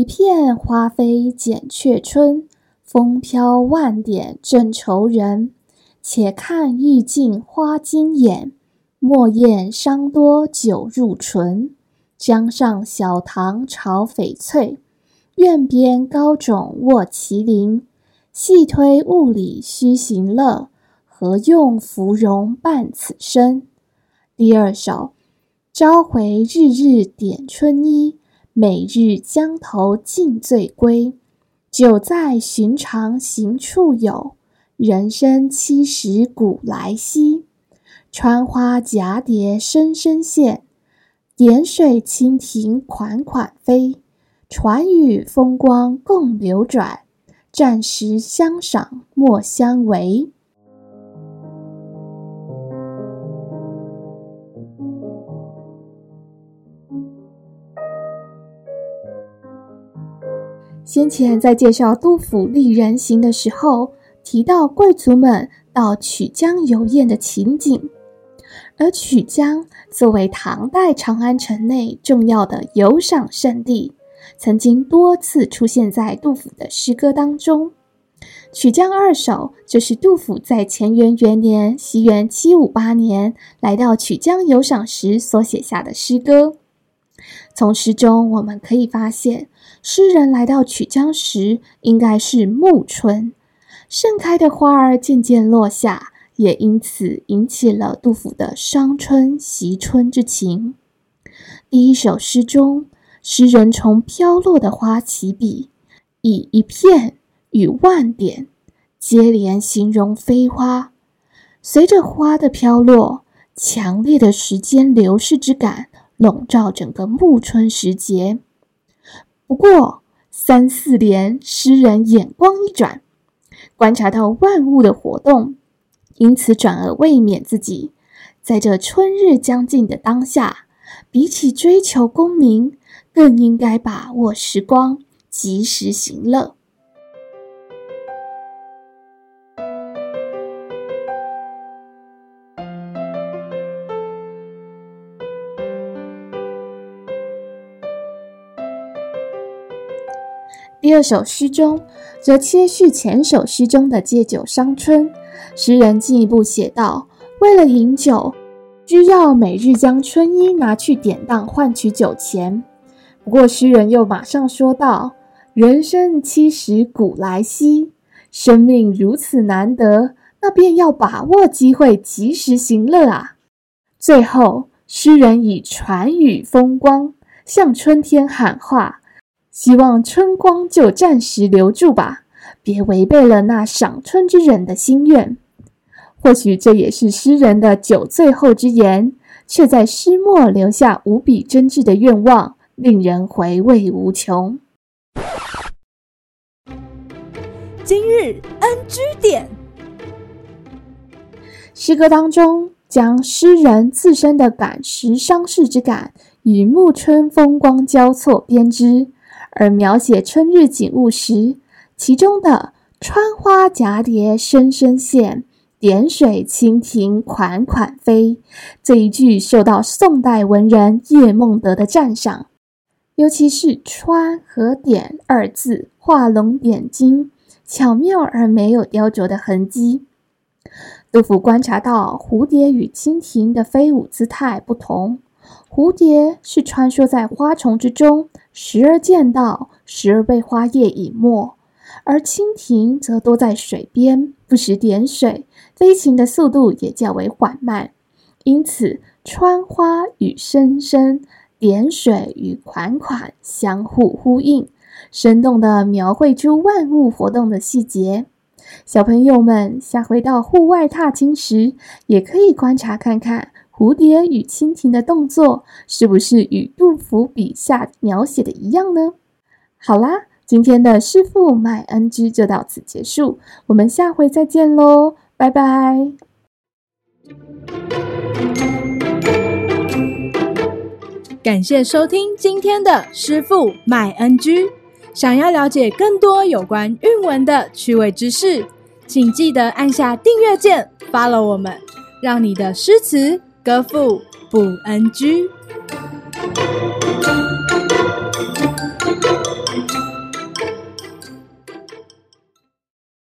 一片花飞剪却春，风飘万点正愁人。且看欲尽花惊眼，莫厌伤多酒入唇。江上小堂巢翡翠，院边高冢卧麒麟。细推物理须行乐，何用芙蓉伴此身？第二首，朝回日日点春衣。每日江头尽醉归，酒在寻常行处有，人生七十古来稀。穿花蛱蝶声声现，点水蜻蜓款款飞。船语风光共流转，暂时相赏莫相违。先前在介绍杜甫丽人行的时候，提到贵族们到曲江游宴的情景，而曲江作为唐代长安城内重要的游赏胜地，曾经多次出现在杜甫的诗歌当中。《曲江二首》就是杜甫在乾元元年（西元七五八年）来到曲江游赏时所写下的诗歌。从诗中我们可以发现，诗人来到曲江时，应该是暮春，盛开的花儿渐渐落下，也因此引起了杜甫的伤春惜春之情。第一首诗中，诗人从飘落的花起笔，以一片与万点接连形容飞花，随着花的飘落，强烈的时间流逝之感。笼罩整个暮春时节。不过三四联，诗人眼光一转，观察到万物的活动，因此转而慰勉自己，在这春日将尽的当下，比起追求功名，更应该把握时光，及时行乐。第二首诗中，则接续前首诗中的借酒伤春。诗人进一步写道：“为了饮酒，需要每日将春衣拿去典当换取酒钱。”不过，诗人又马上说道：“人生七十古来稀，生命如此难得，那便要把握机会，及时行乐啊！”最后，诗人以船语风光向春天喊话。希望春光就暂时留住吧，别违背了那赏春之人的心愿。或许这也是诗人的酒醉后之言，却在诗末留下无比真挚的愿望，令人回味无穷。今日 NG 点，诗歌当中将诗人自身的感时伤世之感与暮春风光交错编织。而描写春日景物时，其中的“穿花蛱蝶声声现，点水蜻蜓款款飞”这一句受到宋代文人叶梦得的赞赏，尤其是“穿”和“点”二字画龙点睛，巧妙而没有雕琢的痕迹。杜甫观察到蝴蝶与蜻蜓的飞舞姿态不同。蝴蝶是穿梭在花丛之中，时而见到，时而被花叶隐没；而蜻蜓则多在水边，不时点水，飞行的速度也较为缓慢。因此，穿花与声声，点水与款款相互呼应，生动地描绘出万物活动的细节。小朋友们下回到户外踏青时，也可以观察看看。蝴蝶与蜻蜓的动作是不是与杜甫笔下描写的一样呢？好啦，今天的师傅麦恩居就到此结束，我们下回再见喽，拜拜。感谢收听今天的师傅麦恩居。想要了解更多有关韵文的趣味知识，请记得按下订阅键，follow 我们，让你的诗词歌赋不 NG。